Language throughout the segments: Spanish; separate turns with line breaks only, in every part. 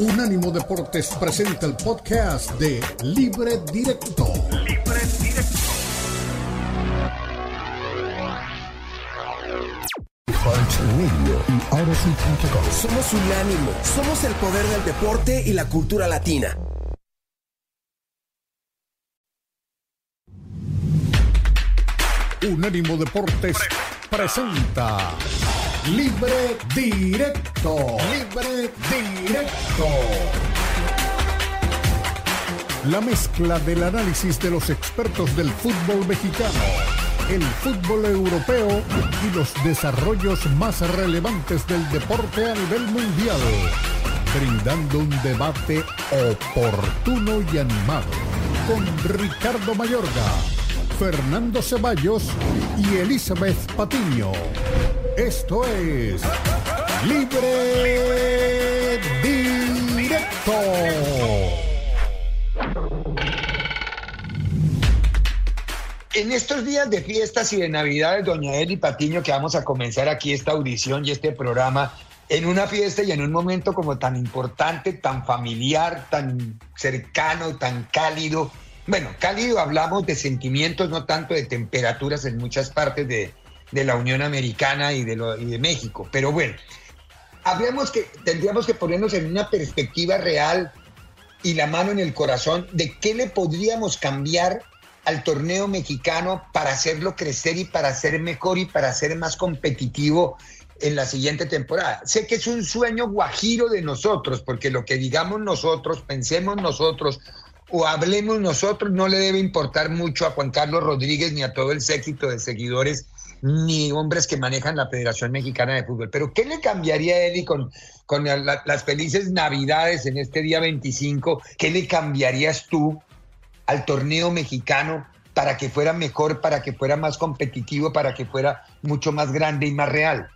Unánimo Deportes presenta el podcast de Libre Directo. Libre Directo.
Somos Unánimo, somos el poder del deporte y la cultura latina.
Unánimo Deportes presenta Libre Directo. Libre Directo. La mezcla del análisis de los expertos del fútbol mexicano, el fútbol europeo y los desarrollos más relevantes del deporte a nivel mundial, brindando un debate oportuno y animado con Ricardo Mayorga, Fernando Ceballos y Elizabeth Patiño. Esto es Libre Directo.
En estos días de fiestas y de Navidades, doña Eli Patiño, que vamos a comenzar aquí esta audición y este programa, en una fiesta y en un momento como tan importante, tan familiar, tan cercano, tan cálido. Bueno, cálido hablamos de sentimientos, no tanto de temperaturas en muchas partes de, de la Unión Americana y de, lo, y de México. Pero bueno, hablemos que tendríamos que ponernos en una perspectiva real y la mano en el corazón de qué le podríamos cambiar al torneo mexicano para hacerlo crecer y para ser mejor y para ser más competitivo en la siguiente temporada. Sé que es un sueño guajiro de nosotros, porque lo que digamos nosotros, pensemos nosotros o hablemos nosotros, no le debe importar mucho a Juan Carlos Rodríguez ni a todo el séquito de seguidores ni hombres que manejan la Federación Mexicana de Fútbol. Pero ¿qué le cambiaría a Eli con, con las felices Navidades en este día 25? ¿Qué le cambiarías tú al torneo mexicano para que fuera mejor, para que fuera más competitivo, para que fuera mucho más grande y más real?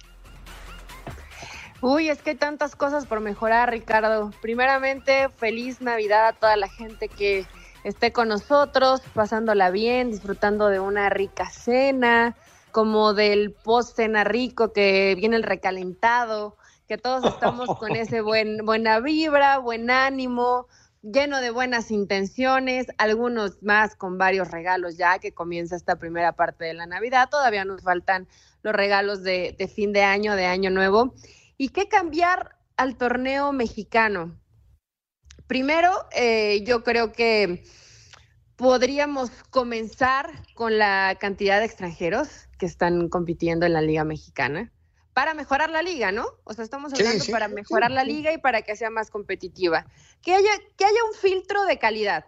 Uy, es que hay tantas cosas por mejorar, Ricardo. Primeramente, feliz Navidad a toda la gente que esté con nosotros, pasándola bien, disfrutando de una rica cena, como del post cena rico que viene el recalentado, que todos estamos con ese buen buena vibra, buen ánimo, lleno de buenas intenciones, algunos más con varios regalos ya que comienza esta primera parte de la Navidad. Todavía nos faltan los regalos de, de fin de año, de año nuevo. ¿Y qué cambiar al torneo mexicano? Primero, eh, yo creo que podríamos comenzar con la cantidad de extranjeros que están compitiendo en la Liga Mexicana para mejorar la liga, ¿no? O sea, estamos hablando
sí,
para mejorar la liga y para que sea más competitiva. Que haya, que haya un filtro de calidad.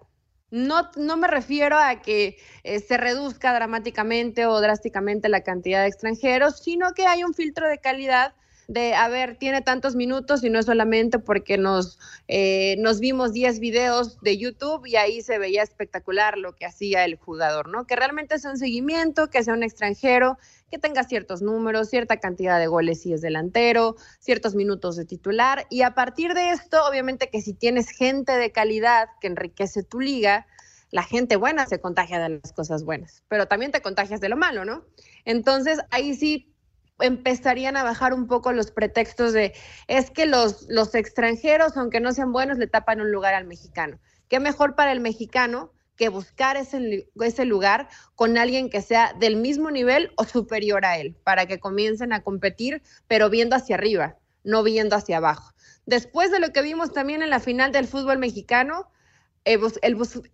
No, no me refiero a que eh, se reduzca dramáticamente o drásticamente la cantidad de extranjeros, sino que haya un filtro de calidad de, a ver, tiene tantos minutos y no es solamente porque nos, eh, nos vimos 10 videos de YouTube y ahí se veía espectacular lo que hacía el jugador, ¿no? Que realmente sea un seguimiento, que sea un extranjero, que tenga ciertos números, cierta cantidad de goles si es delantero, ciertos minutos de titular. Y a partir de esto, obviamente que si tienes gente de calidad que enriquece tu liga, la gente buena se contagia de las cosas buenas, pero también te contagias de lo malo, ¿no? Entonces, ahí sí empezarían a bajar un poco los pretextos de es que los, los extranjeros, aunque no sean buenos, le tapan un lugar al mexicano. ¿Qué mejor para el mexicano que buscar ese, ese lugar con alguien que sea del mismo nivel o superior a él, para que comiencen a competir, pero viendo hacia arriba, no viendo hacia abajo. Después de lo que vimos también en la final del fútbol mexicano, el,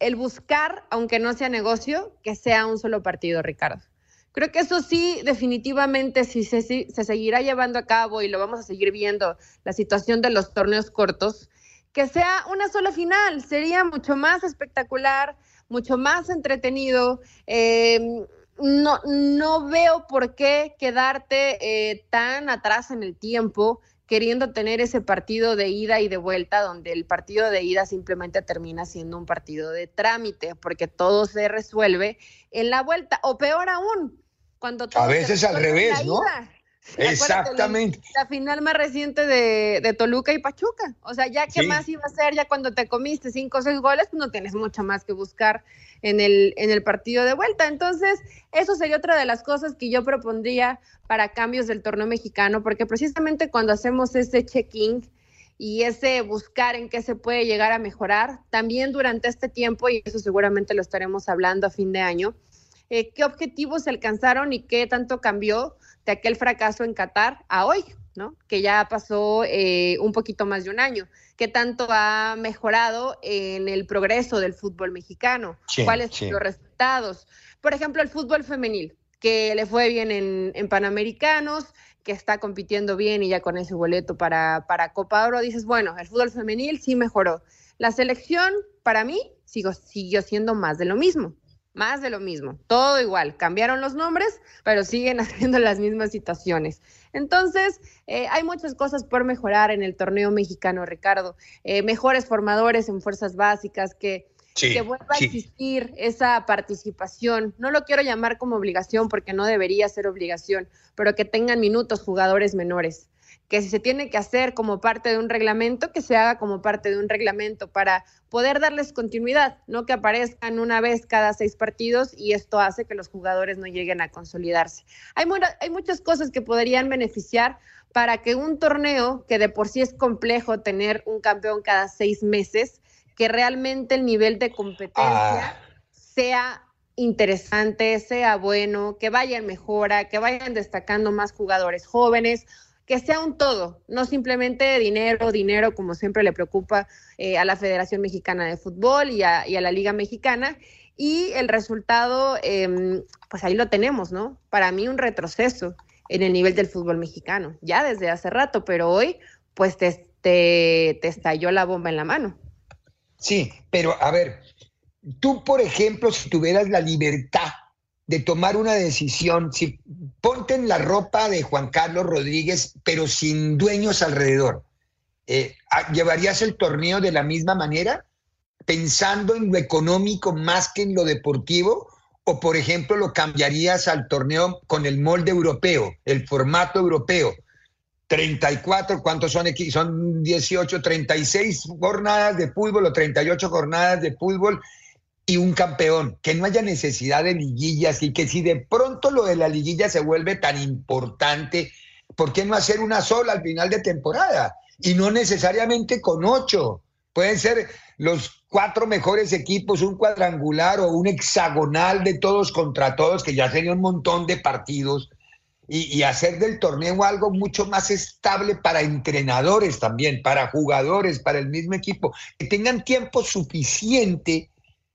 el buscar, aunque no sea negocio, que sea un solo partido, Ricardo. Creo que eso sí, definitivamente, si se, se seguirá llevando a cabo y lo vamos a seguir viendo, la situación de los torneos cortos, que sea una sola final, sería mucho más espectacular, mucho más entretenido. Eh, no, no veo por qué quedarte eh, tan atrás en el tiempo queriendo tener ese partido de ida y de vuelta, donde el partido de ida simplemente termina siendo un partido de trámite, porque todo se resuelve en la vuelta, o peor aún, cuando
a veces al revés, ¿no? Exactamente.
La, la, final más reciente de, de, Toluca y Pachuca. O sea, ya qué sí. más iba a ser, ya cuando te comiste cinco o seis goles, pues no tienes mucho más que buscar en el, en el partido de vuelta. Entonces, eso sería otra de las cosas que yo propondría para cambios del torneo mexicano, porque precisamente cuando hacemos ese check-in y ese buscar en qué se puede llegar a mejorar. También durante este tiempo, y eso seguramente lo estaremos hablando a fin de año, eh, qué objetivos se alcanzaron y qué tanto cambió de aquel fracaso en Qatar a hoy, ¿no? Que ya pasó eh, un poquito más de un año. ¿Qué tanto ha mejorado en el progreso del fútbol mexicano? ¿Cuáles son los resultados? Por ejemplo, el fútbol femenil, que le fue bien en, en Panamericanos, que está compitiendo bien y ya con ese boleto para, para Copa Oro, dices, bueno, el fútbol femenil sí mejoró. La selección, para mí, sigo, siguió siendo más de lo mismo, más de lo mismo, todo igual. Cambiaron los nombres, pero siguen haciendo las mismas situaciones. Entonces, eh, hay muchas cosas por mejorar en el torneo mexicano, Ricardo. Eh, mejores formadores en fuerzas básicas que que vuelva a existir esa participación. No lo quiero llamar como obligación porque no debería ser obligación, pero que tengan minutos jugadores menores. Que si se tiene que hacer como parte de un reglamento, que se haga como parte de un reglamento para poder darles continuidad, no que aparezcan una vez cada seis partidos y esto hace que los jugadores no lleguen a consolidarse. Hay, hay muchas cosas que podrían beneficiar para que un torneo, que de por sí es complejo tener un campeón cada seis meses, que realmente el nivel de competencia ah. sea interesante, sea bueno, que vayan mejora, que vayan destacando más jugadores jóvenes, que sea un todo, no simplemente dinero, dinero, como siempre le preocupa eh, a la Federación Mexicana de Fútbol y a, la Liga Mexicana. Y el resultado, em, pues ahí lo tenemos, ¿no? Para mí un retroceso en el nivel del fútbol mexicano, ya desde hace rato, pero hoy, pues te, te estalló la bomba en la mano.
Sí, pero a ver, tú, por ejemplo, si tuvieras la libertad de tomar una decisión, si ponte en la ropa de Juan Carlos Rodríguez, pero sin dueños alrededor, eh, ¿llevarías el torneo de la misma manera, pensando en lo económico más que en lo deportivo? ¿O, por ejemplo, lo cambiarías al torneo con el molde europeo, el formato europeo? 34, ¿cuántos son? Son 18, 36 jornadas de fútbol o 38 jornadas de fútbol y un campeón, que no haya necesidad de liguillas y que si de pronto lo de la liguilla se vuelve tan importante, ¿por qué no hacer una sola al final de temporada? Y no necesariamente con ocho. Pueden ser los cuatro mejores equipos, un cuadrangular o un hexagonal de todos contra todos, que ya sería un montón de partidos y, hacer del torneo algo mucho más estable para entrenadores también, para jugadores, para el mismo equipo, que tengan tiempo suficiente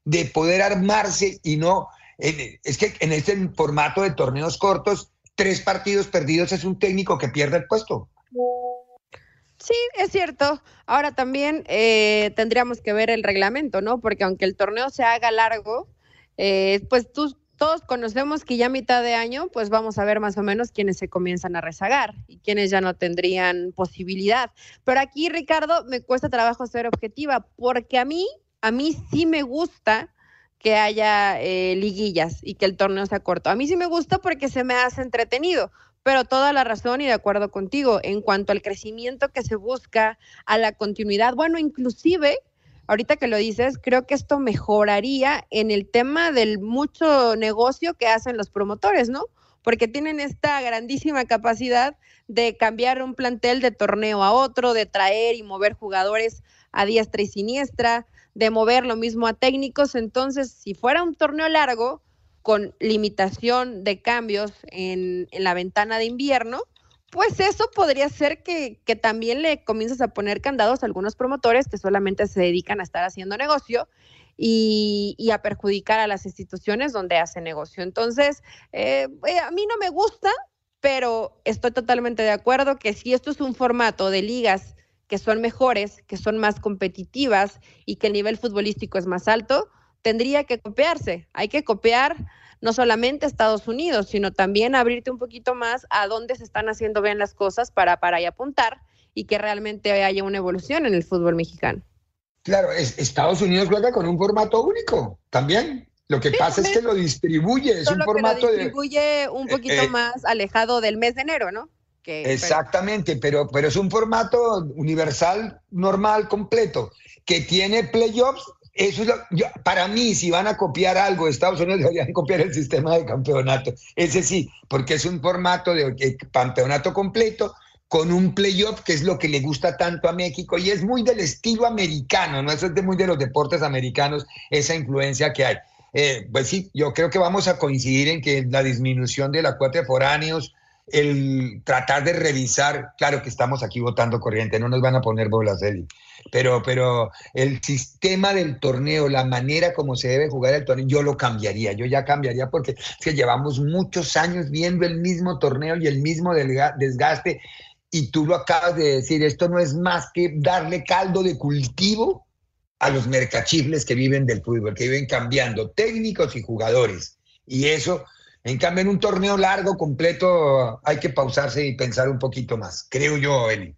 de poder armarse y no, es que en este formato de torneos cortos, tres partidos perdidos es un técnico que pierde el puesto.
Sí, es cierto. Ahora también eh, tendríamos que ver el reglamento, ¿no? Porque aunque el torneo se haga largo, eh, pues todos conocemos que ya a mitad de año, pues vamos a ver más o menos quiénes se comienzan a rezagar y quiénes ya no tendrían posibilidad. Pero aquí, Ricardo, me cuesta trabajo ser objetiva, porque a mí, a mí sí me gusta que haya eh, liguillas y que el torneo sea corto. A mí sí me gusta porque se me hace entretenido, pero toda la razón y de acuerdo contigo en cuanto al crecimiento que se busca, a la continuidad, bueno, inclusive ahorita que lo dices, creo que esto mejoraría en el tema del mucho negocio que hacen los promotores, ¿no? Porque tienen esta grandísima capacidad de cambiar un plantel de torneo a otro, de traer y mover jugadores a diestra y siniestra, de mover lo mismo a técnicos. Entonces, si fuera un torneo largo, con limitación de cambios en, en la ventana de invierno, pues eso podría ser que, también le comiences a poner candados a algunos promotores que solamente se dedican a estar haciendo negocio y, a perjudicar a las instituciones donde hace negocio. Entonces, eh, eh, a mí no me gusta, pero estoy totalmente de acuerdo que si esto es un formato de ligas que son mejores, que son más competitivas y que el nivel futbolístico es más alto, tendría que copiarse. Hay que copiar no solamente Estados Unidos, sino también abrirte un poquito más a dónde se están haciendo bien las cosas para, para ahí apuntar y que realmente haya una evolución en el fútbol mexicano.
Claro, Estados Unidos juega con un formato único también. Lo que pasa es que lo distribuye, es un formato
que lo distribuye un poquito eh, eh, más alejado del mes de enero, ¿no?
Exactamente, pero, pero es un formato universal, normal, completo, que tiene playoffs eso es para mí, si van a copiar algo, Estados Unidos deberían copiar el sistema de campeonato. Ese sí, porque es un formato de campeonato completo con un playoff, que es lo que le gusta tanto a México, y es muy del estilo americano, ¿no? Eso es de muy de los deportes americanos, esa influencia que hay. Eh, pues sí, yo creo que vamos a coincidir en que la disminución de la cuota de foráneos, el tratar de revisar, claro que estamos aquí votando corriente, no nos van a poner bolas, Eli, pero, pero el sistema del torneo, la manera como se debe jugar el torneo, yo lo cambiaría, yo ya cambiaría porque es que llevamos muchos años viendo el mismo torneo y el mismo desgaste, y tú lo acabas de decir, esto no es más que darle caldo de cultivo a los mercachifles que viven del fútbol, que viven cambiando técnicos y jugadores. Y eso en cambio, en un torneo largo, completo, hay que pausarse y pensar un poquito más, creo yo, Eli.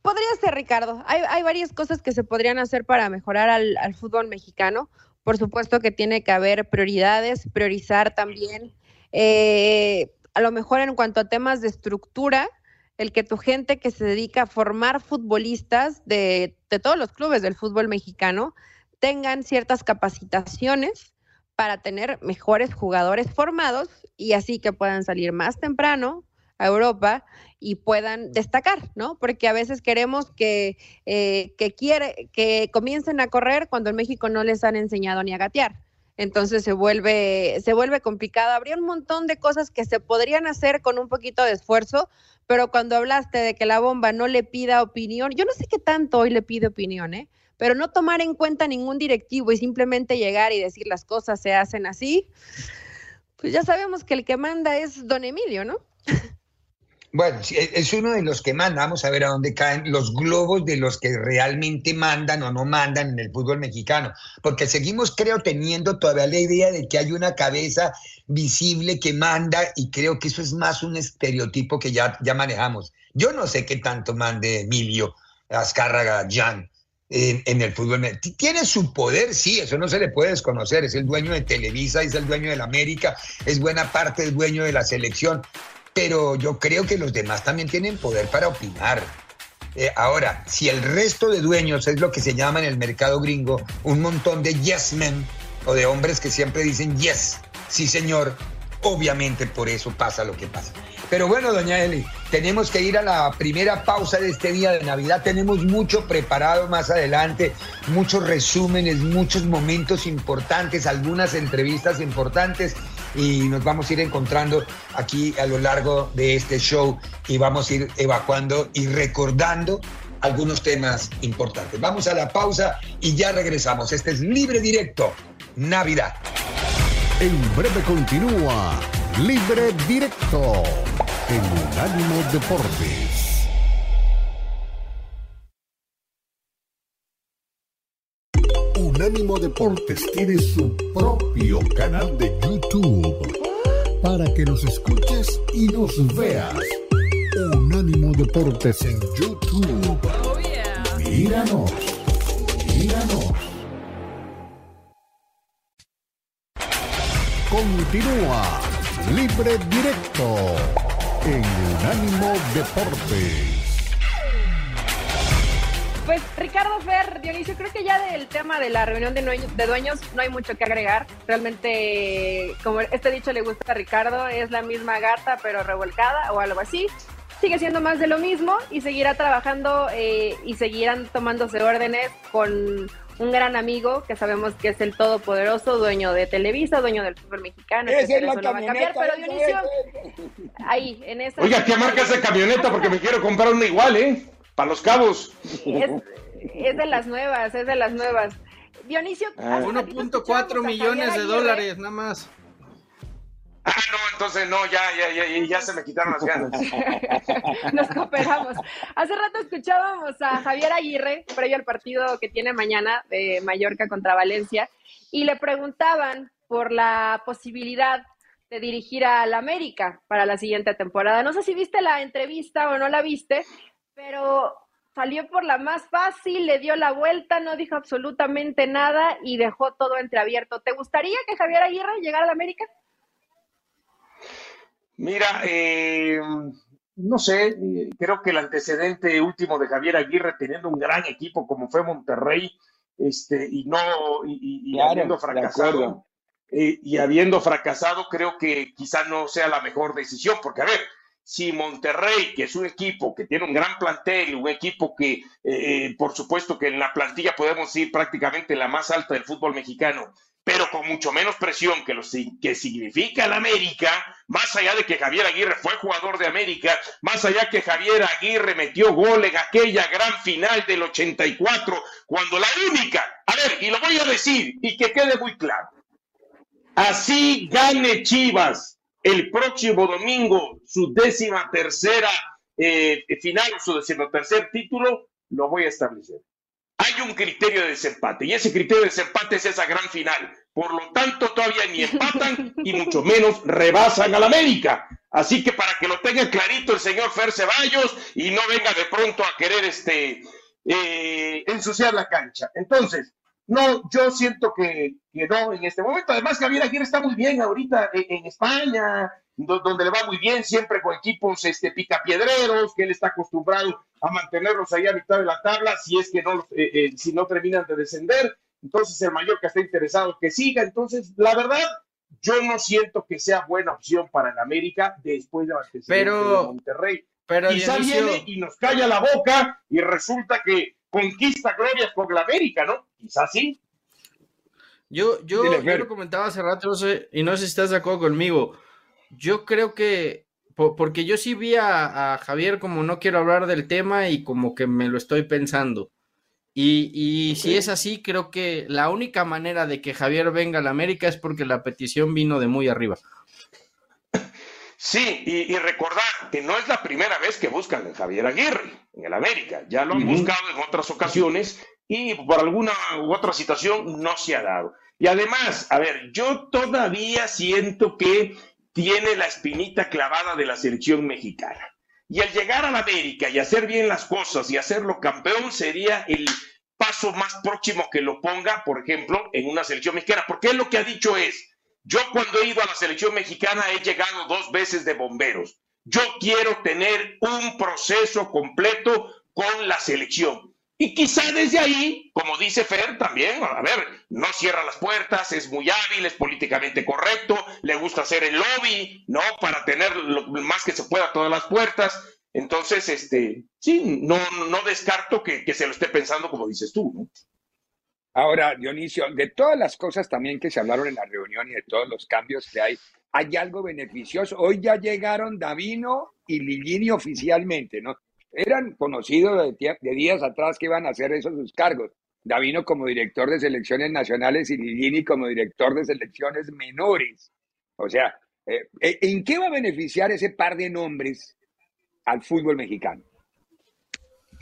Podría ser, Ricardo. Hay, varias cosas que se podrían hacer para mejorar al, fútbol mexicano. Por supuesto que tiene que haber prioridades, priorizar también, eh, a lo mejor en cuanto a temas de estructura, el que tu gente que se dedica a formar futbolistas de, de todos los clubes del fútbol mexicano tengan ciertas capacitaciones para tener mejores jugadores formados y así que puedan salir más temprano a Europa y puedan destacar, ¿no? Porque a veces queremos que, eh, que, quiere, que comiencen a correr cuando en México no les han enseñado ni a gatear. Entonces se vuelve, se vuelve complicado. Habría un montón de cosas que se podrían hacer con un poquito de esfuerzo, pero cuando hablaste de que la bomba no le pida opinión, yo no sé qué tanto hoy le pide opinión, ¿eh? Pero no tomar en cuenta ningún directivo y simplemente llegar y decir las cosas se hacen así, pues ya sabemos que el que manda es don Emilio, ¿no?
Bueno, e, es uno de los que manda. Vamos a ver a dónde caen los globos de los que realmente mandan o no mandan en el fútbol mexicano. Porque seguimos, creo, teniendo todavía la idea de que hay una cabeza visible que manda y creo que eso es más un estereotipo que ya, ya manejamos. Yo no sé qué tanto mande Emilio Azcárraga Jan en, el fútbol. Tiene su poder, sí, eso no se le puede desconocer. Es el dueño de Televisa, es el dueño de la América, es buena parte el dueño de la selección. Pero yo creo que los demás también tienen poder para opinar. Eh, ahora, si el resto de dueños es lo que se llama en el mercado gringo un montón de yes men o de hombres que siempre dicen yes, sí señor, obviamente por eso pasa lo que pasa. Pero bueno, doña Eli, tenemos que ir a la primera pausa de este día de Navidad. Tenemos mucho preparado más adelante, muchos resúmenes, muchos momentos importantes, algunas entrevistas importantes y nos vamos a ir encontrando aquí a lo largo de este show y vamos a ir evacuando y recordando algunos temas importantes. Vamos a la pausa y ya regresamos. Este es Libre Directo, Navidad.
En breve continúa Libre Directo en Unánimo Deportes. Unánimo Deportes tiene su propio canal de YouTube para que nos escuches y nos veas. Unánimo Deportes en YouTube. Míranos, míranos. Continúa Libre Directo en Unánimo Deportes.
Pues Ricardo Fer, Dionisio, creo que ya del tema de la reunión de dueños, no hay mucho que agregar. Realmente, como este dicho le gusta a Ricardo, es la misma gata pero revolcada o algo así sigue siendo más de lo mismo y seguirá trabajando eh, y seguirán tomándose órdenes con un gran amigo que sabemos que es el todopoderoso dueño de Televisa, dueño del fútbol mexicano.
Esa es la no va a cambiar, pero Dionisio,
ahí, en esa.
Oiga, ¿qué marca esa camioneta? Porque me quiero comprar una igual, ¿eh? Para los cabos.
Es, de las nuevas, es de las nuevas. Dionisio.
1.4 millones de dólares, nada más.
Ah, no, entonces no, ya, ya, ya, ya se me quitaron las ganas.
Nos cooperamos. Hace rato escuchábamos a Javier Aguirre, previo al partido que tiene mañana de Mallorca contra Valencia, y le preguntaban por la posibilidad de dirigir al América para la siguiente temporada. No sé si viste la entrevista o no la viste, pero salió por la más fácil, le dio la vuelta, no dijo absolutamente nada y dejó todo entreabierto. ¿Te gustaría que Javier Aguirre llegara al América?
Mira, eh, no sé, creo que el antecedente último de Javier Aguirre teniendo un gran equipo como fue Monterrey, este, y no, y, habiendo fracasado, eh, y habiendo fracasado, creo que quizá no sea la mejor decisión, porque a ver, si Monterrey, que es un equipo que tiene un gran plantel, un equipo que, eh, por supuesto, que en la plantilla podemos ir prácticamente la más alta del fútbol mexicano, pero con mucho menos presión que lo que significa el América, más allá de que Javier Aguirre fue jugador de América, más allá que Javier Aguirre metió gol en aquella gran final del 84, cuando la única, a ver, y lo voy a decir y que quede muy claro, así gane Chivas el próximo domingo su décima tercera eh, final, su décimo tercer título, lo voy a establecer. Hay un criterio de desempate y ese criterio de desempate es esa gran final. Por lo tanto, todavía ni empatan y mucho menos rebasan al América. Así que para que lo tenga clarito el señor Fer Ceballos y no venga de pronto a querer este, eh, ensuciar la cancha. Entonces, no, yo siento que, no en este momento. Además, Javier Aguirre está muy bien ahorita en, España, donde le va muy bien, siempre con equipos este, picapiedreros, que él está acostumbrado a mantenerlos ahí a mitad de la tabla, si es que no, eh, eh, si no terminan de descender. Entonces, el que está interesado que siga. Entonces, la verdad, yo no siento que sea buena opción para el América después de
pero,
de Monterrey.
Pero
Quizá viene y nos calla la boca y resulta que conquista glorias con la América, ¿no? Quizás sí.
Yo, yo, lo comentaba hace rato, y no sé si estás de acuerdo conmigo. Yo creo que, porque yo sí vi a, Javier como no quiero hablar del tema y como que me lo estoy pensando. Y, y si es así, creo que la única manera de que Javier venga a la América es porque la petición vino de muy arriba.
Sí, y, recordar que no es la primera vez que buscan a Javier Aguirre en el América. Ya lo han buscado en otras ocasiones y por alguna u otra situación no se ha dado. Y además, a ver, yo todavía siento que tiene la espinita clavada de la selección mexicana. Y al llegar a la América y hacer bien las cosas y hacerlo campeón sería el paso más próximo que lo ponga, por ejemplo, en una selección mexicana. Porque lo que ha dicho es, yo cuando he ido a la selección mexicana he llegado dos veces de bomberos. Yo quiero tener un proceso completo con la selección. Y quizá desde ahí, como dice Fer, también, a ver, no cierra las puertas, es muy hábil, es políticamente correcto, le gusta hacer el lobby, ¿no? Para tener lo más que se pueda todas las puertas. Entonces, este, sí, no, no descarto que, que se lo esté pensando como dices tú, ¿no?
Ahora, Dionisio, de todas las cosas también que se hablaron en la reunión y de todos los cambios que hay, hay algo beneficioso. Hoy ya llegaron Davino y Lillini oficialmente, ¿no? Eran conocidos de, días atrás que iban a hacer esos sus cargos. Davino como director de selecciones nacionales y Lillini como director de selecciones menores. O sea, eh, ¿en qué va a beneficiar ese par de nombres al fútbol mexicano?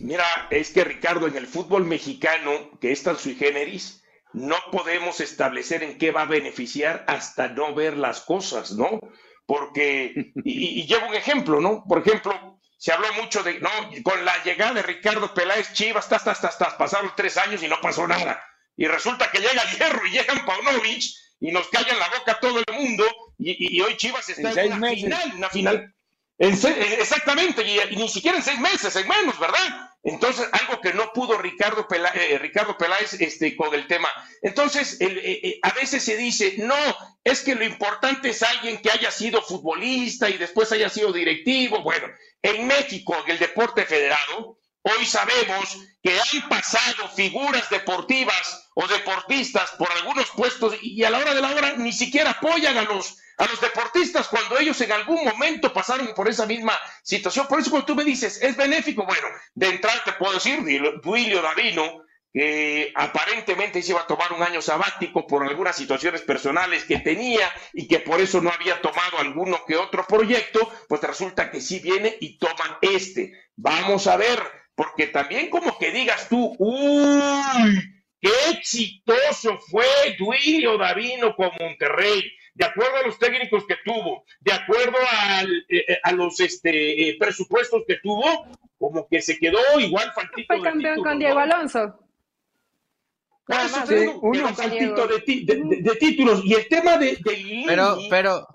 Mira, es que Ricardo, en el fútbol mexicano, que es tan sui generis, no podemos establecer en qué va a beneficiar hasta no ver las cosas, ¿no? Porque, y, llevo un ejemplo, ¿no? Por ejemplo, se habló mucho de, no, con la llegada de Ricardo Peláez Chivas, estás, estás, estás, pasaron tres años y no pasó nada. Y resulta que llega Hierro y llega Paunovic y nos callan la boca todo el mundo y, hoy Chivas está en, una final, una final exactamente, y, ni siquiera en seis meses, en menos, ¿verdad? Entonces, algo que no pudo Ricardo, eh, Ricardo Peláez este, con el tema. Entonces, eh, eh, a veces se dice, no, es que lo importante es alguien que haya sido futbolista y después haya sido directivo. Bueno, en México, en el deporte federado, Hoy sabemos que han pasado figuras deportivas o deportistas por algunos puestos y a la hora de la hora ni siquiera apoyan a los, a los deportistas cuando ellos en algún momento pasaron por esa misma situación. Por eso cuando tú me dices, es benéfico, bueno, de entrada te puedo decir, Duilio Davino, que aparentemente se iba a tomar un año sabático por algunas situaciones personales que tenía y que por eso no había tomado alguno que otro proyecto, pues resulta que sí viene y toman este. Vamos a ver porque también como que digas tú, uy, qué exitoso fue Duilio Davino con Monterrey, de acuerdo a los técnicos que tuvo, de acuerdo eh, eh, a los este, eh, presupuestos que tuvo, como que se quedó igual faltito
Fue campeón con Diego Alonso.
Un faltito de, títulos. Y el tema de,
pero, pero,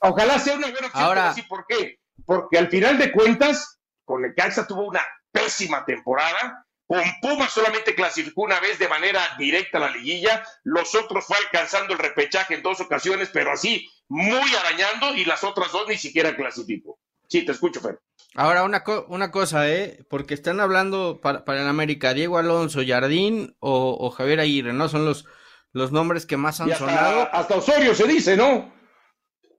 ojalá, sea una buena opción. Ahora, ¿Por qué? Porque al final de cuentas, con el Caxa tuvo una pésima temporada. Con Pumas solamente clasificó una vez de manera directa a la liguilla. Los otros fue alcanzando el repechaje en dos ocasiones, pero así muy arañando y las otras dos ni siquiera clasificó. Sí, te escucho, Fer.
Ahora, una, una cosa, ¿eh? Porque están hablando para, para el América, Diego Alonso, Jardín o, Javier Aguirre, ¿no? Son los, los nombres que más han sonado.
Hasta Osorio se dice, ¿no?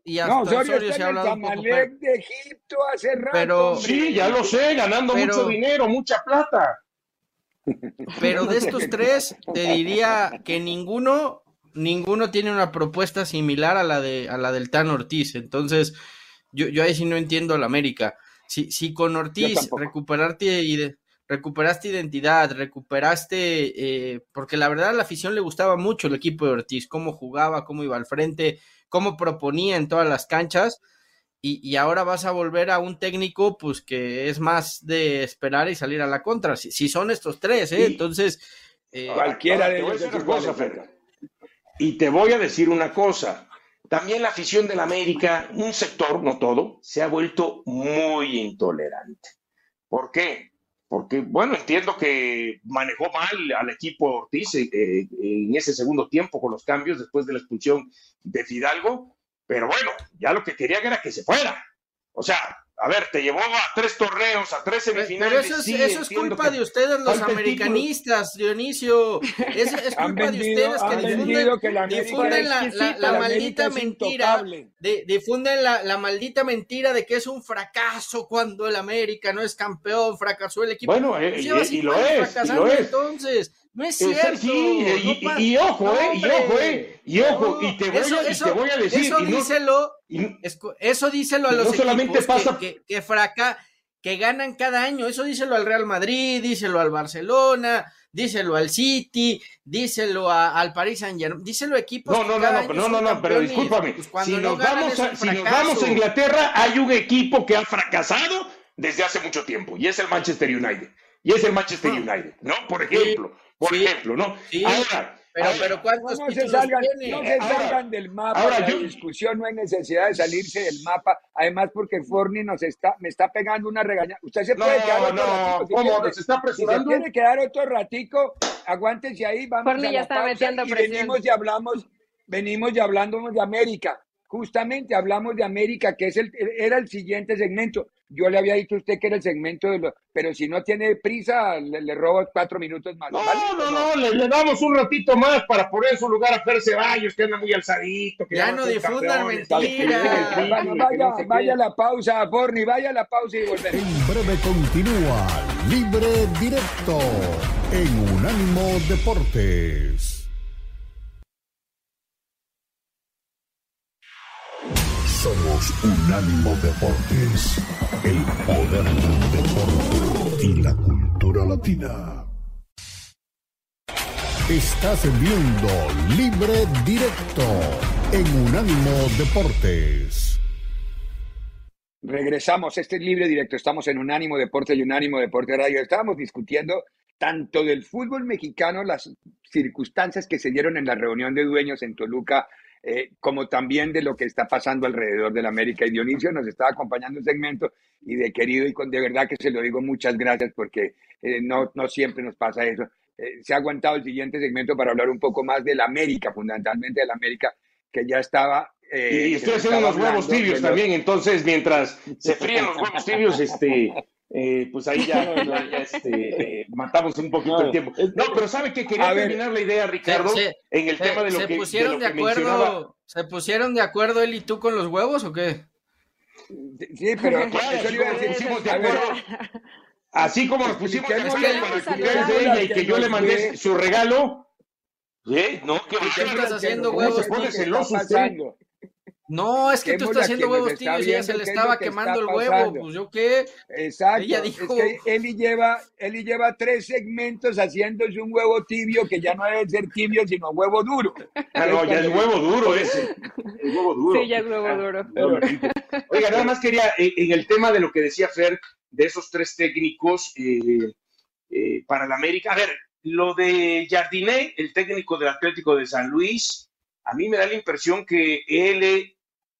Y hasta no, Osorio, se ha hablado un poco, de Egipto hace rato.
Pero, sí, ya lo sé, ganando mucho dinero, mucha plata.
Pero de estos tres, te diría que ninguno, ninguno tiene una propuesta similar a la de a la del Tan Ortiz. Entonces, yo, yo ahí sí no entiendo la América. Si, si con Ortiz recuperarte recuperaste identidad, recuperaste, eh, porque la verdad a la afición le gustaba mucho el equipo de Ortiz, cómo jugaba, cómo iba al frente, cómo proponía en todas las canchas, y, ahora vas a volver a un técnico, pues que es más de esperar y salir a la contra, si, si son estos tres, ¿eh? entonces...
Eh, cualquiera de ellos. Y te voy a decir una cosa, también la afición del América, un sector, no todo, se ha vuelto muy intolerante. ¿Por qué? Porque, bueno, entiendo que manejó mal al equipo Ortiz eh, eh, en ese segundo tiempo con los cambios después de la expulsión de Fidalgo, pero bueno, ya lo que quería era que se fuera. O sea, a ver, te llevó a tres torneos, a tres semifinales.
Pero eso es, culpa de ustedes, los americanistas, Dionisio. Es, es culpa de ustedes que difunden, la, maldita mentira. difunden la, maldita mentira de que es un fracaso cuando el América no es campeón, fracasó el equipo.
Bueno, eh, y, lo es, y lo es.
Entonces, no es cierto.
y, ojo, eh, y ojo, eh, y ojo, y te voy, a, te voy a decir.
Eso díselo, eso díselo a los equipos pasa... que, que, fraca, que ganan cada año. Eso díselo al Real Madrid, díselo al Barcelona, díselo al City, díselo al Paris Saint Germain, díselo a equipos.
No, no, no, no, no, no, no, pero discúlpame. Pues si, nos vamos a, si nos vamos a Inglaterra, hay un equipo que ha fracasado desde hace mucho tiempo, y es el Manchester United. Y es el Manchester ah. United, ¿no? Por ejemplo por ejemplo, ¿no?
Ahora, pero, pero ¿cuántos
no, se salgan, no se salgan del mapa ahora, la discusión, no hay necesidad de salirse del mapa, además porque Forni nos está, me está pegando una regaña. Usted se puede quedar otro
no, ratico. ¿Cómo? ¿Se está presionando?
Si se quiere quedar otro ratico, aguántense ahí, vamos
Forni
a
ya está metiendo
y venimos y hablamos, venimos y hablamos de América. Justamente hablamos de América, que es el, era el siguiente segmento. Yo le había dicho a usted que era el segmento de los, pero si no tiene prisa, le, robo cuatro minutos más.
No, no, no, le, damos un ratito más para poner su lugar a Fer Ceballos, que anda muy alzadito. Que
ya, no difundan mentiras.
vaya, vaya la pausa, Borni, vaya la pausa y volvemos.
En breve continúa Libre Directo en Unánimo Deportes. Somos Unánimo Deportes, el poder del deporte y la cultura latina. Estás viendo Libre Directo en Unánimo Deportes.
Regresamos, este es Libre Directo, estamos en Unánimo Deporte y Unánimo Deporte Radio. Estábamos discutiendo tanto del fútbol mexicano, las circunstancias que se dieron en la reunión de dueños en Toluca eh, como también de lo que está pasando alrededor del América. Y Dionisio nos está acompañando un segmento y de querido y con de verdad que se lo digo muchas gracias porque eh, no, no siempre nos pasa eso. Eh, se ha aguantado el siguiente segmento para hablar un poco más del América, fundamentalmente del América, que ya estaba
y estoy haciendo los huevos tibios también, entonces mientras se fríen los huevos tibios, este, eh, pues ahí ya, este, eh, matamos un poquito el tiempo. No, pero ¿sabe qué? Quería terminar la idea, Ricardo, en el tema de lo
se
que,
pusieron de, acuerdo, ¿Se pusieron de acuerdo él y tú con los huevos o qué?
Sí, pero eso iba a decir,
de acuerdo. Así como nos pusimos de acuerdo para el cumpleaños de ella y que yo le mandé su regalo. ¿Eh? No,
¿qué estás haciendo huevos? Se pone celoso usted. No, es que tú estás haciendo huevos tibios y ella se le estaba quemando el huevo. Pues yo qué.
Exacto. Ella dijo. Es que Eli lleva, Eli lleva tres segmentos haciéndose un huevo tibio que ya no debe ser tibio, sino huevo duro.
Ah, no, ya es huevo duro ese. Es huevo duro.
Sí, ya es huevo ah, duro.
Oiga, nada más quería, en el tema de lo que decía Fer, de esos tres técnicos eh, eh, para la América. A ver, lo de Jardiné, el técnico del Atlético de San Luis, a mí me da la impresión que él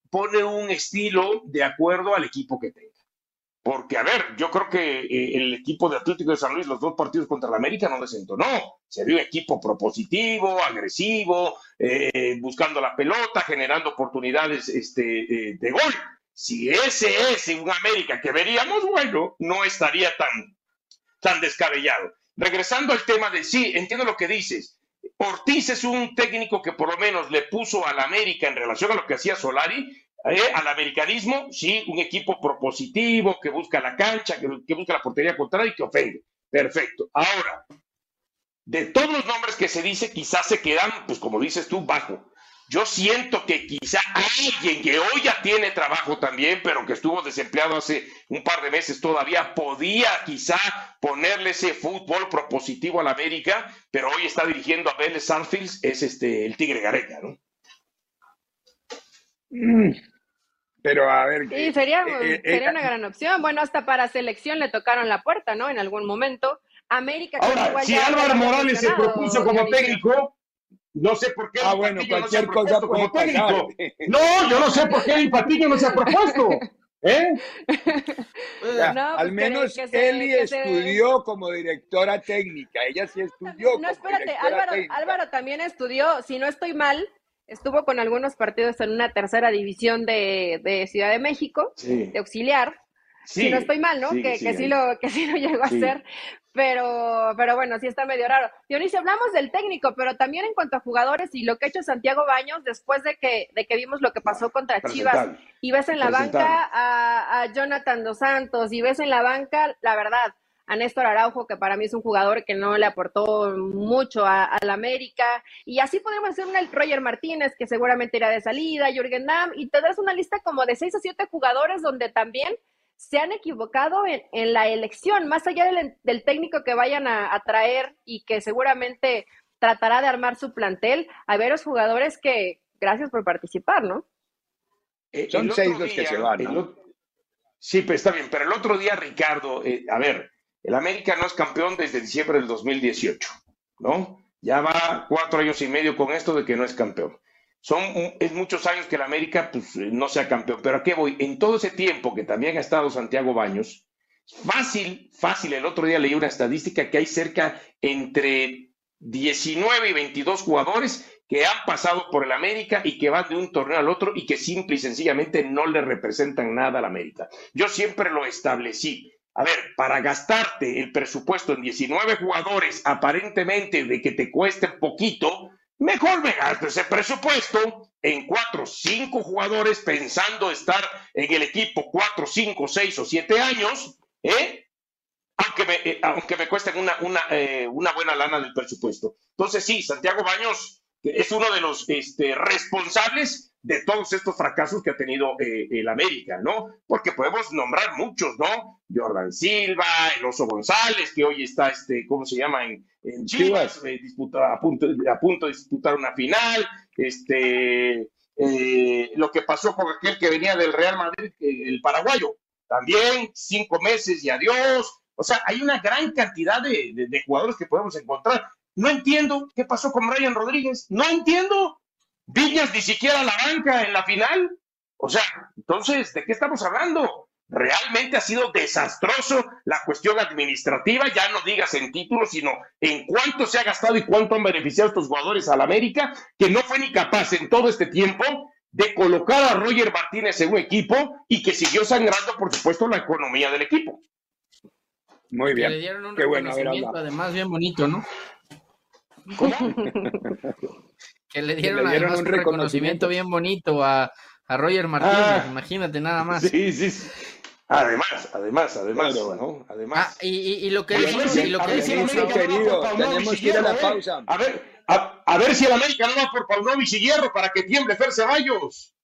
pone un estilo de acuerdo al equipo que tenga. Porque, a ver, yo creo que eh, el equipo de Atlético de San Luis, los dos partidos contra la América, no desentonó. Se vio un equipo propositivo, agresivo, eh, buscando la pelota, generando oportunidades este, eh, de gol. si ese es un América que veríamos, bueno, no estaría tan, tan descabellado. Regresando al tema de sí, entiendo lo que dices. Ortiz es un técnico que por lo menos le puso al América en relación a lo que hacía Solari, eh, al americanismo, sí, un equipo propositivo que busca la cancha, que, que busca la portería contraria y que ofende. Perfecto. Ahora, de todos los nombres que se dice, quizás se quedan, pues como dices tú, bajo. Yo siento que quizá alguien que hoy ya tiene trabajo también, pero que estuvo desempleado hace un par de meses todavía, podía quizá ponerle ese fútbol propositivo a la América, pero hoy está dirigiendo a Vélez Sanfields, es este el Tigre Gareca, ¿no?
Mm. Pero a ver.
Sí, sería, eh, eh, sería una gran opción. Bueno, hasta para selección le tocaron la puerta, ¿no? En algún momento. América.
Ahora, si Álvaro Morales se propuso como técnico, no sé por qué.
Ah, bueno, cualquier cosa como técnico.
No, yo no sé por qué el Patiño no se ha propuesto. ¿Eh?
Pues, al menos Eli estudió como directora técnica, ella sí estudió.
No, espérate, Álvaro, Álvaro también estudió, si no estoy mal, estuvo con algunos partidos en una tercera división de, de Ciudad de México, de auxiliar. Si no estoy mal, ¿no? que, sí, lo, que sí lo llegó a hacer, pero, pero bueno, sí está medio raro. Dionisio, hablamos del técnico, pero también en cuanto a jugadores y lo que ha hecho Santiago Baños después de que, de que vimos lo que pasó contra Chivas. Y ves en la banca a, Jonathan Dos Santos y ves en la banca, la verdad, a Néstor Araujo, que para mí es un jugador que no le aportó mucho a, la América, y así podemos hacer un Roger Martínez, que seguramente irá de salida, Jürgen Damm, y tendrás una lista como de seis o siete jugadores donde también se han equivocado en, la elección, más allá del, técnico que vayan a, traer y que seguramente tratará de armar su plantel, a ver los jugadores que, gracias por participar, ¿no?
Eh, Son seis los que se van.
Sí, pues está bien, pero el otro día, Ricardo, eh, a ver, el América no es campeón desde diciembre del 2018, ¿no? Ya va cuatro años y medio con esto de que no es campeón. Son es muchos años que el América pues, no sea campeón. Pero ¿a qué voy? En todo ese tiempo que también ha estado Santiago Baños, fácil, fácil, el otro día leí una estadística que hay cerca entre 19 y 22 jugadores que han pasado por el América y que van de un torneo al otro y que simple y sencillamente no le representan nada al América. Yo siempre lo establecí. A ver, para gastarte el presupuesto en 19 jugadores, aparentemente de que te cueste poquito, Mejor me gasto ese presupuesto en cuatro, cinco jugadores pensando estar en el equipo cuatro, cinco, seis o siete años, ¿eh? Aunque me, eh, aunque me cuesten una, una, eh, una buena lana del presupuesto. Entonces, sí, Santiago Baños es uno de los este, responsables de todos estos fracasos que ha tenido eh, el América, ¿no? Porque podemos nombrar muchos, ¿no? Jordan Silva, el Oso González, que hoy está, este, ¿cómo se llama? En, Chivas, eh, a, punto, a punto de disputar una final, este, eh, lo que pasó con aquel que venía del Real Madrid, el paraguayo, también cinco meses y adiós. O sea, hay una gran cantidad de, de jugadores que podemos encontrar. No entiendo qué pasó con Ryan Rodríguez, no entiendo. Villas ni siquiera la banca en la final. O sea, entonces, ¿de qué estamos hablando? Realmente ha sido desastroso la cuestión administrativa, ya no digas en títulos, sino en cuánto se ha gastado y cuánto han beneficiado estos jugadores al América, que no fue ni capaz en todo este tiempo de colocar a Roger Martínez en un equipo y que siguió sangrando, por supuesto, la economía del equipo.
Muy bien. le dieron un Qué reconocimiento, además, bien bonito, ¿no? ¿Cómo? Que le dieron, un, reconocimiento, bien bonito a, a Roger Martínez, ah. imagínate nada más.
Sí, sí. Además, además, además, ¿no? Además.
Ah, y, y, lo que decimos, y lo que decimos
querido, tenemos que ir a la pausa.
A ver, a, a, ver si el América no va por Paunovic y Hierro para que tiemble Fer Ceballos.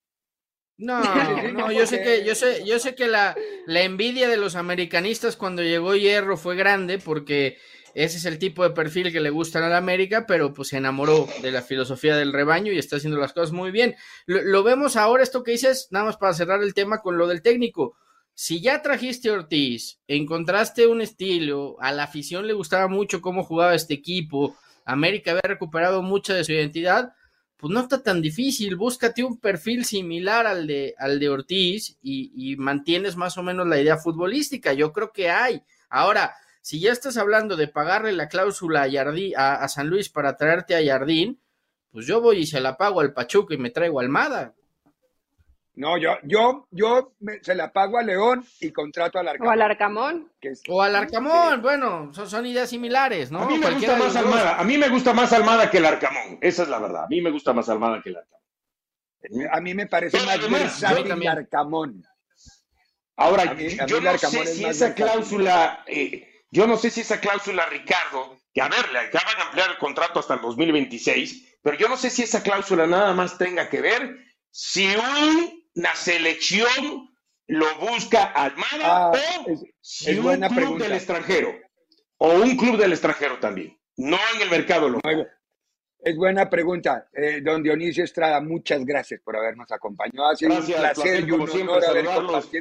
No, no, yo sé que, yo sé, yo sé que la, la envidia de los americanistas cuando llegó Hierro fue grande porque ese es el tipo de perfil que le gusta a la América, pero pues se enamoró de la filosofía del rebaño y está haciendo las cosas muy bien. Lo, vemos ahora, esto que dices, nada más para cerrar el tema con lo del técnico. Si ya trajiste Ortiz, encontraste un estilo, a la afición le gustaba mucho cómo jugaba este equipo, América había recuperado mucha de su identidad, pues no está tan difícil, búscate un perfil similar al de, al de Ortiz y mantienes más o menos la idea futbolística, yo creo que hay. Ahora, si ya estás hablando de pagarle la cláusula a, a, San Luis para traerte a Jardín, pues yo voy y se la pago al Pachuca y me traigo Almada.
No, yo, yo, yo se la pago a León y contrato al Arcamón.
O al Arcamón.
o al Arcamón, bueno, son, ideas similares, ¿no?
A mí me gusta más Almada, a mí me gusta más Almada que el Arcamón, esa es la verdad, a mí me gusta más Almada que el Arcamón.
A mí me parece más versátil el Arcamón.
Ahora, yo no sé si esa cláusula, eh, yo no sé si esa cláusula, Ricardo, que a ver, le acaban de ampliar el contrato hasta el 2026, pero yo no sé si esa cláusula nada más tenga que ver si una selección lo busca Almada ah, o si un club del extranjero o un club del extranjero también, no en el mercado local.
Es buena pregunta, eh, don Dionisio Estrada. Muchas gracias por habernos acompañado. Ha sido un placer, y un honor haber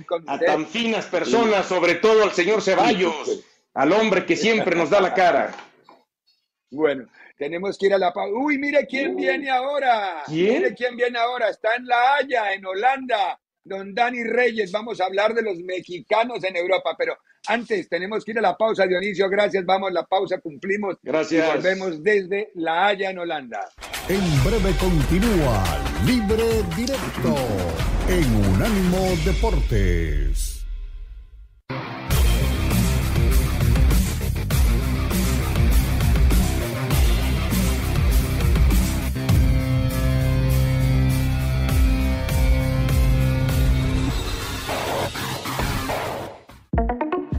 con A tan finas personas, sobre todo al señor Ceballos, al hombre que siempre nos da la cara.
Bueno, tenemos que ir a la pausa. Uy, mire quién viene ahora. ¿Quién? Mire quién viene ahora. Está en La Haya, en Holanda. Don Dani Reyes. Vamos a hablar de los mexicanos en Europa. Pero antes tenemos que ir a la pausa, Dionisio. Gracias. Vamos a la pausa. Cumplimos.
Gracias.
Y volvemos desde La Haya, en Holanda.
En breve continúa Libre Directo en Unánimo Deportes.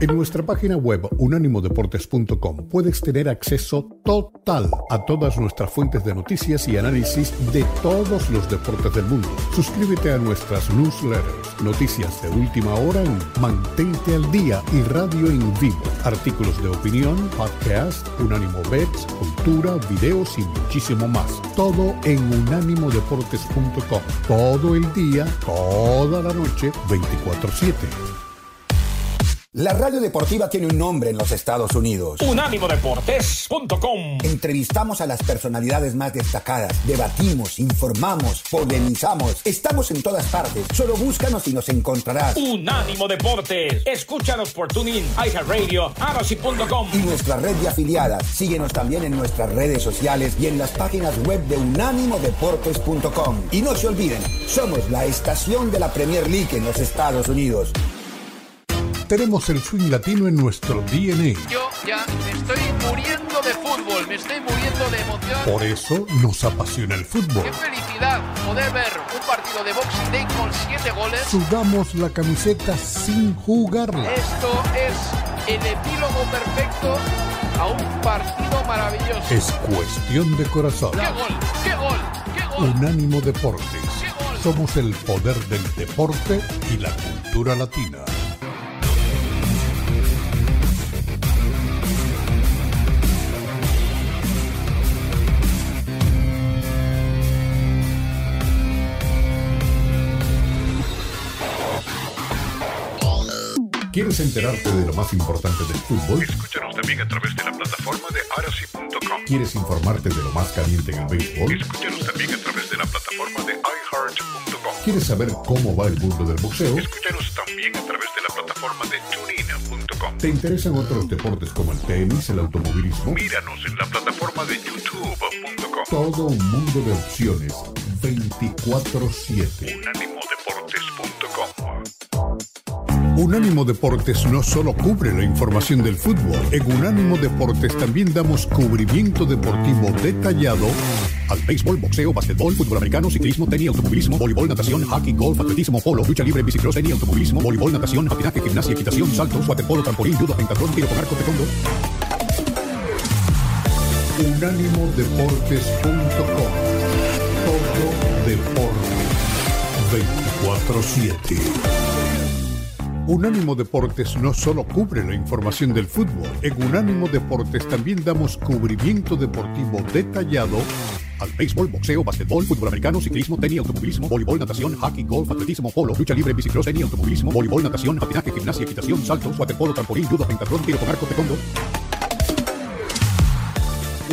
En nuestra página web unánimodeportes.com puedes tener acceso total a todas nuestras fuentes de noticias y análisis de todos los deportes del mundo. Suscríbete a nuestras newsletters, noticias de última hora en Mantente al Día y Radio en Vivo, artículos de opinión, podcast, Unánimo Bets, cultura, videos y muchísimo más. Todo en unánimodeportes.com. Todo el día, toda la noche, 24/7.
La radio deportiva tiene un nombre en los Estados Unidos.
Unánimodeportes.com.
Entrevistamos a las personalidades más destacadas, debatimos, informamos, polemizamos. Estamos en todas partes. Solo búscanos y nos encontrarás.
Unánimo Deportes. Escúchanos por TuneIn, iHeartRadio, Arashi.com.
Y nuestra red de afiliadas. Síguenos también en nuestras redes sociales y en las páginas web de unánimodeportes.com. Y no se olviden, somos la estación de la Premier League en los Estados Unidos.
Tenemos el swing latino en nuestro DNA.
Yo ya me estoy muriendo de fútbol, me estoy muriendo de emoción.
Por eso nos apasiona el fútbol.
Qué felicidad poder ver un partido de Boxing Day con siete goles.
Sudamos la camiseta sin jugarla.
Esto es el epílogo perfecto a un partido maravilloso.
Es cuestión de corazón.
¡Qué gol! ¡Qué gol! ¡Qué gol!
Unánimo Deportes. Somos el poder del deporte y la cultura latina. ¿Quieres enterarte de lo más importante del fútbol?
Escúchanos también a través de la plataforma de arasi.com.
¿Quieres informarte de lo más caliente en el béisbol?
Escúchanos también a través de la plataforma de iHeart.com.
¿Quieres saber cómo va el mundo del boxeo?
Escúchanos también a través de la plataforma de tunin.com.
¿Te interesan otros deportes como el tenis, el automovilismo?
Míranos en la plataforma de youtube.com.
Todo un mundo de opciones 24/7. Unánimo Deportes no solo cubre la información del fútbol, en Unánimo Deportes también damos cubrimiento deportivo detallado al béisbol, boxeo, básquetbol, fútbol americano, ciclismo, tenis, automovilismo, voleibol, natación, hockey, golf, atletismo, polo, lucha libre, bicicross, tenis, automovilismo, voleibol, natación, patinaje, gimnasia, equitación, saltos, waterpolo, trampolín, judo, pentatlón, tiro con arco, taekwondo. Unánimodeportes.com Todo deporte 24-7. Unánimo Deportes no solo cubre la información del fútbol, en Unánimo Deportes también damos cubrimiento deportivo detallado al béisbol, boxeo, básquetbol, fútbol americano, ciclismo, tenis, automovilismo, voleibol, natación, hockey, golf, atletismo, polo, lucha libre, bicicross, tenis, automovilismo, voleibol, natación, patinaje, gimnasia, equitación, saltos, waterpolo, trampolín, judo, pentatlón, tiro con arco, taekwondo.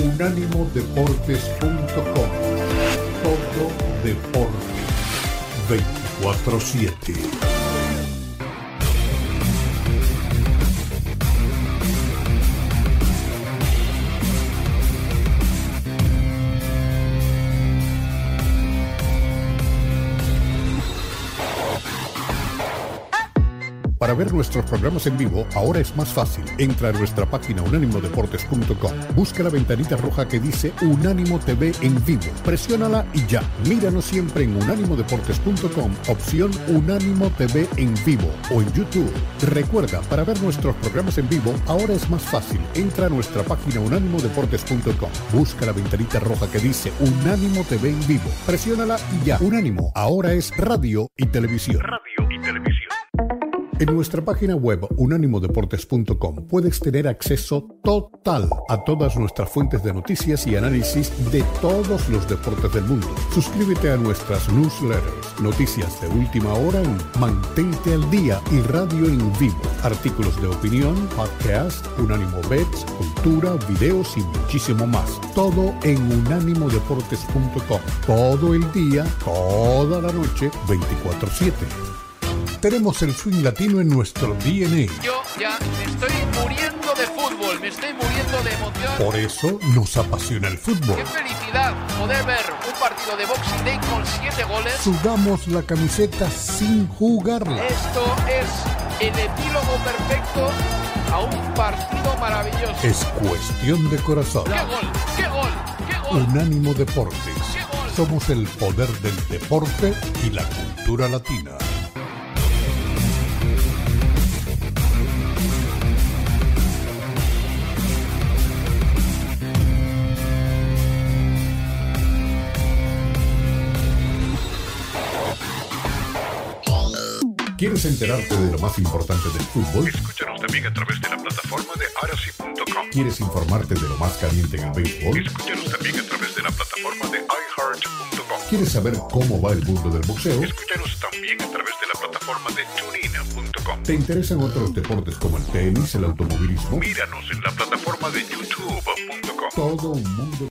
Unánimodeportes.com Todo deporte 24-7 para ver nuestros programas en vivo ahora es más fácil. Entra a nuestra página unánimodeportes.com. Busca la ventanita roja que dice Unánimo TV en vivo. Presiónala y ya. Míranos siempre en unánimodeportes.com, opción Unánimo TV en vivo o en YouTube. Recuerda, para ver nuestros programas en vivo ahora es más fácil. Entra a nuestra página unánimodeportes.com. Busca la ventanita roja que dice Unánimo TV en vivo. Presiónala y ya. Unánimo ahora es radio y televisión.
Radio y televisión.
En nuestra página web unánimodeportes.com puedes tener acceso total a todas nuestras fuentes de noticias y análisis de todos los deportes del mundo. Suscríbete a nuestras newsletters, noticias de última hora en Mantente al Día y Radio en Vivo, artículos de opinión, podcast, Unánimo Bets, cultura, videos y muchísimo más. Todo en unánimodeportes.com. Todo el día, toda la noche, 24/7. Tenemos el swing latino en nuestro DNA.
Yo ya me estoy muriendo de fútbol, me estoy muriendo de emoción.
Por eso nos apasiona el fútbol.
Qué felicidad poder ver un partido de Boxing Day con siete goles.
Sudamos la camiseta sin jugarla.
Esto es el epílogo perfecto a un partido maravilloso.
Es cuestión de corazón.
¡Qué gol! ¡Qué gol! ¡Qué gol!
Unánimo Deportes. Somos el poder del deporte y la cultura latina. ¿Quieres enterarte de lo más importante del fútbol?
Escúchanos también a través de la plataforma de arasi.com.
¿Quieres informarte de lo más caliente en el béisbol?
Escúchanos también a través de la plataforma de iHeart.com.
¿Quieres saber cómo va el mundo del boxeo?
Escúchanos también a través de la plataforma de tunina.com.
¿Te interesan otros deportes como el tenis, el automovilismo?
Míranos en la plataforma de youtube.com.
Todo un mundo.